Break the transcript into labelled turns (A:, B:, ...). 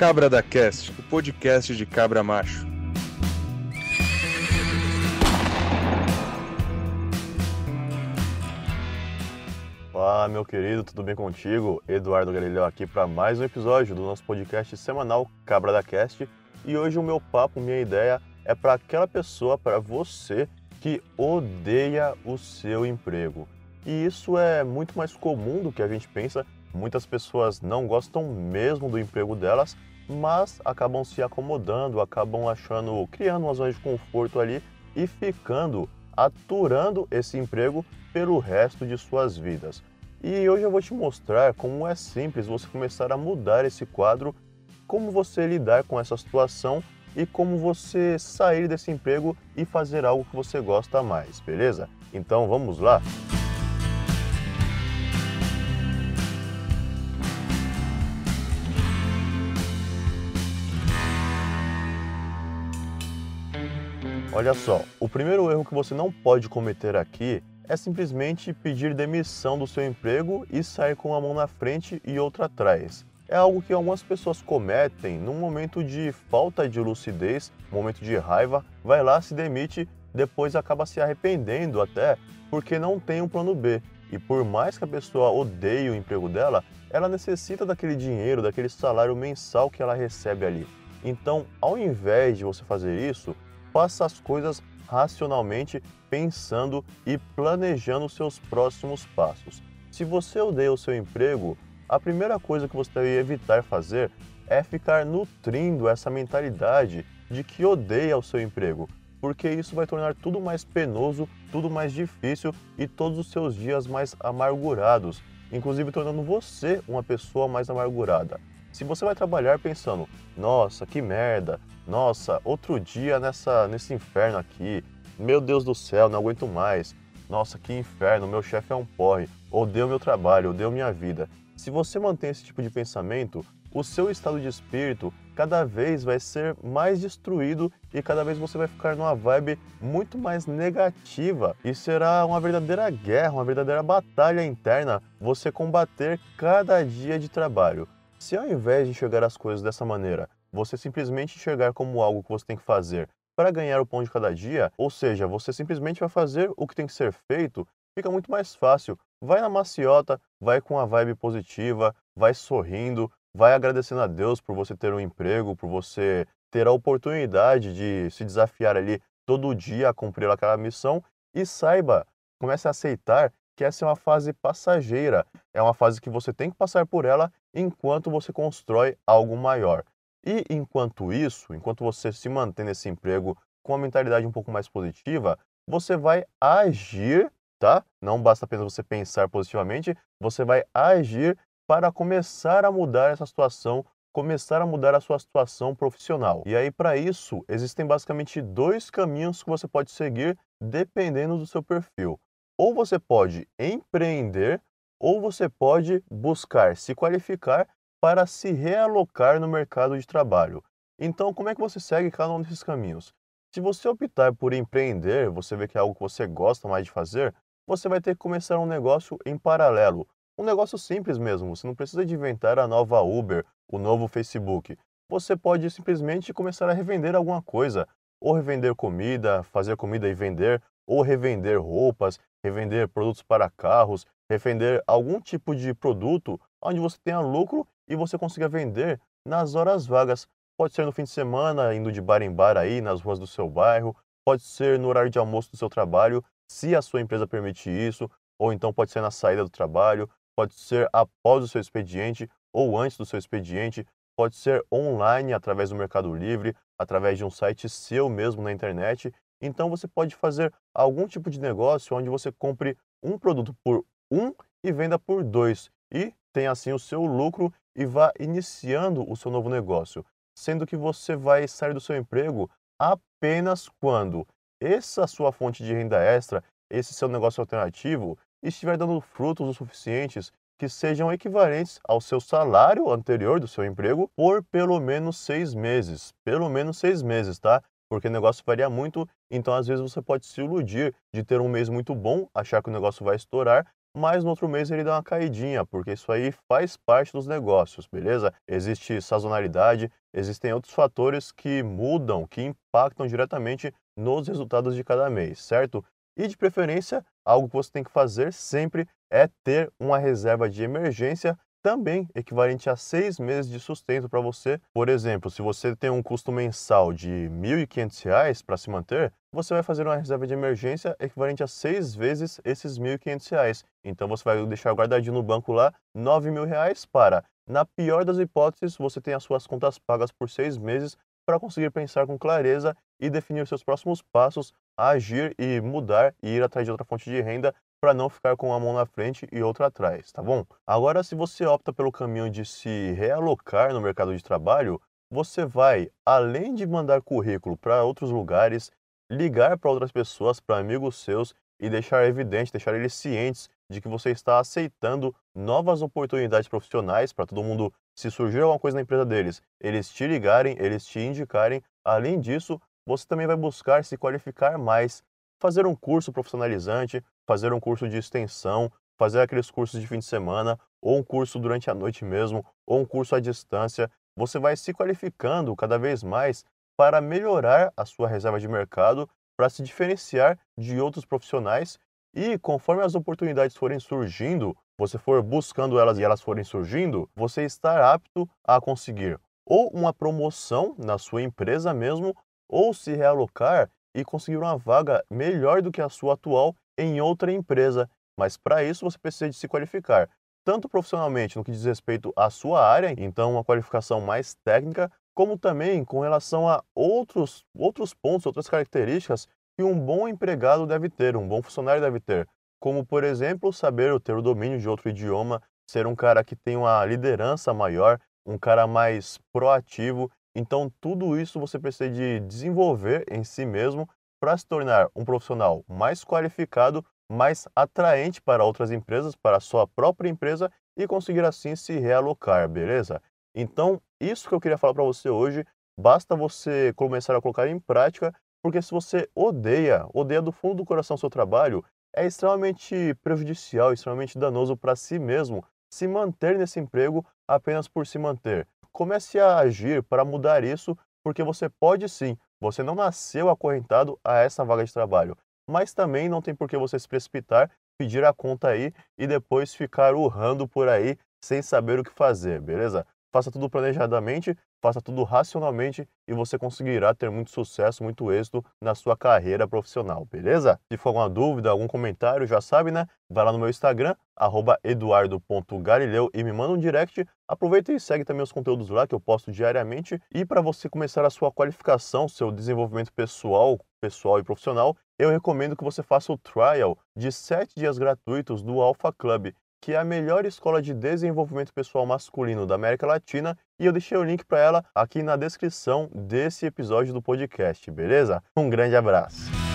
A: Cabra da Cast, o podcast de cabra macho.
B: Fala, meu querido, tudo bem contigo? Eduardo Galileu aqui para mais um episódio do nosso podcast semanal Cabra da Cast. E hoje o meu papo, minha ideia é para aquela pessoa, para você que odeia o seu emprego. E isso é muito mais comum do que a gente pensa. Muitas pessoas não gostam mesmo do emprego delas, mas acabam se acomodando, acabam achando, criando uma zona de conforto ali e ficando aturando esse emprego pelo resto de suas vidas. E hoje eu vou te mostrar como é simples você começar a mudar esse quadro, como você lidar com essa situação e como você sair desse emprego e fazer algo que você gosta mais, beleza? Então vamos lá? Olha só, o primeiro erro que você não pode cometer aqui é simplesmente pedir demissão do seu emprego e sair com uma mão na frente e outra atrás. É algo que algumas pessoas cometem num momento de falta de lucidez, momento de raiva, vai lá, se demite, depois acaba se arrependendo até porque não tem um plano B. E por mais que a pessoa odeie o emprego dela, ela necessita daquele dinheiro, daquele salário mensal que ela recebe ali. Então, ao invés de você fazer isso, faça as coisas racionalmente, pensando e planejando seus próximos passos. Se você odeia o seu emprego, a primeira coisa que você deve evitar fazer é ficar nutrindo essa mentalidade de que odeia o seu emprego, porque isso vai tornar tudo mais penoso, tudo mais difícil e todos os seus dias mais amargurados, inclusive tornando você uma pessoa mais amargurada. Se você vai trabalhar pensando, nossa, que merda, nossa, outro dia nessa, nesse inferno aqui, meu Deus do céu, não aguento mais, nossa, que inferno, meu chefe é um porre, odeio meu trabalho, odeio minha vida. Se você mantém esse tipo de pensamento, o seu estado de espírito cada vez vai ser mais destruído e cada vez você vai ficar numa vibe muito mais negativa e será uma verdadeira guerra, uma verdadeira batalha interna você combater cada dia de trabalho. Se ao invés de enxergar as coisas dessa maneira, você simplesmente enxergar como algo que você tem que fazer para ganhar o pão de cada dia, ou seja, você simplesmente vai fazer o que tem que ser feito, fica muito mais fácil. Vai na maciota, vai com a vibe positiva, vai sorrindo, vai agradecendo a Deus por você ter um emprego, por você ter a oportunidade de se desafiar ali todo dia a cumprir aquela missão e saiba, comece a aceitar que essa é uma fase passageira, é uma fase que você tem que passar por ela enquanto você constrói algo maior. E enquanto isso, enquanto você se mantém nesse emprego com uma mentalidade um pouco mais positiva, você vai agir, tá? Não basta apenas você pensar positivamente, você vai agir para começar a mudar essa situação, começar a mudar a sua situação profissional. E aí para isso, existem basicamente dois caminhos que você pode seguir dependendo do seu perfil. Ou você pode empreender, ou você pode buscar se qualificar para se realocar no mercado de trabalho. Então, como é que você segue cada um desses caminhos? Se você optar por empreender, você vê que é algo que você gosta mais de fazer, você vai ter que começar um negócio em paralelo. Um negócio simples mesmo, você não precisa de inventar a nova Uber, o novo Facebook. Você pode simplesmente começar a revender alguma coisa, ou revender comida, fazer comida e vender, ou revender roupas, revender produtos para carros, revender algum tipo de produto onde você tenha lucro e você consiga vender nas horas vagas. Pode ser no fim de semana, indo de bar em bar aí, nas ruas do seu bairro, pode ser no horário de almoço do seu trabalho, se a sua empresa permite isso, ou então pode ser na saída do trabalho, pode ser após o seu expediente ou antes do seu expediente, pode ser online através do Mercado Livre, através de um site seu mesmo na internet então você pode fazer algum tipo de negócio onde você compre um produto por um e venda por dois e tenha assim o seu lucro e vá iniciando o seu novo negócio, sendo que você vai sair do seu emprego apenas quando essa sua fonte de renda extra, esse seu negócio alternativo, estiver dando frutos o suficientes que sejam equivalentes ao seu salário anterior do seu emprego por pelo menos seis meses. Pelo menos seis meses, tá? porque o negócio varia muito, então às vezes você pode se iludir de ter um mês muito bom, achar que o negócio vai estourar, mas no outro mês ele dá uma caidinha, porque isso aí faz parte dos negócios, beleza? Existe sazonalidade, existem outros fatores que mudam, que impactam diretamente nos resultados de cada mês, certo? E de preferência, algo que você tem que fazer sempre é ter uma reserva de emergência também equivalente a seis meses de sustento para você. Por exemplo, se você tem um custo mensal de R$ 1.500 para se manter, você vai fazer uma reserva de emergência equivalente a seis vezes esses R$ 1.500. Então você vai deixar guardadinho no banco lá R$ 9.000 para, na pior das hipóteses, você tem as suas contas pagas por seis meses para conseguir pensar com clareza e definir seus próximos passos, agir e mudar e ir atrás de outra fonte de renda para não ficar com uma mão na frente e outra atrás, tá bom? Agora, se você opta pelo caminho de se realocar no mercado de trabalho, você vai, além de mandar currículo para outros lugares, ligar para outras pessoas, para amigos seus e deixar evidente, deixar eles cientes de que você está aceitando novas oportunidades profissionais para todo mundo, se surgir alguma coisa na empresa deles, eles te ligarem, eles te indicarem. Além disso, você também vai buscar se qualificar mais, fazer um curso profissionalizante, fazer um curso de extensão, fazer aqueles cursos de fim de semana, ou um curso durante a noite mesmo, ou um curso à distância. Você vai se qualificando cada vez mais para melhorar a sua reserva de mercado, para se diferenciar de outros profissionais e conforme as oportunidades forem surgindo, você for buscando elas e elas forem surgindo, você está apto a conseguir ou uma promoção na sua empresa mesmo, ou se realocar e conseguir uma vaga melhor do que a sua atual em outra empresa, mas para isso você precisa de se qualificar, tanto profissionalmente no que diz respeito à sua área, então uma qualificação mais técnica, como também com relação a outros, outros pontos, outras características que um bom empregado deve ter, um bom funcionário deve ter, como por exemplo saber ter o domínio de outro idioma, ser um cara que tem uma liderança maior, um cara mais proativo. Então tudo isso você precisa de desenvolver em si mesmo para se tornar um profissional mais qualificado, mais atraente para outras empresas, para a sua própria empresa e conseguir assim se realocar, beleza? Então, isso que eu queria falar para você hoje, basta você começar a colocar em prática, porque se você odeia, odeia do fundo do coração o seu trabalho, é extremamente prejudicial, extremamente danoso para si mesmo se manter nesse emprego apenas por se manter. Comece a agir para mudar isso, porque você pode sim você não nasceu acorrentado a essa vaga de trabalho, mas também não tem por que você se precipitar, pedir a conta aí e depois ficar urrando por aí sem saber o que fazer, beleza? Faça tudo planejadamente, faça tudo racionalmente e você conseguirá ter muito sucesso, muito êxito na sua carreira profissional, beleza? Se for alguma dúvida, algum comentário, já sabe, né? Vai lá no meu Instagram, eduardo.galileu e me manda um direct. Aproveita e segue também os conteúdos lá que eu posto diariamente. E para você começar a sua qualificação, seu desenvolvimento pessoal, pessoal e profissional, eu recomendo que você faça o trial de 7 dias gratuitos do Alpha Club que é a melhor escola de desenvolvimento pessoal masculino da América Latina, e eu deixei o link para ela aqui na descrição desse episódio do podcast, beleza? Um grande abraço.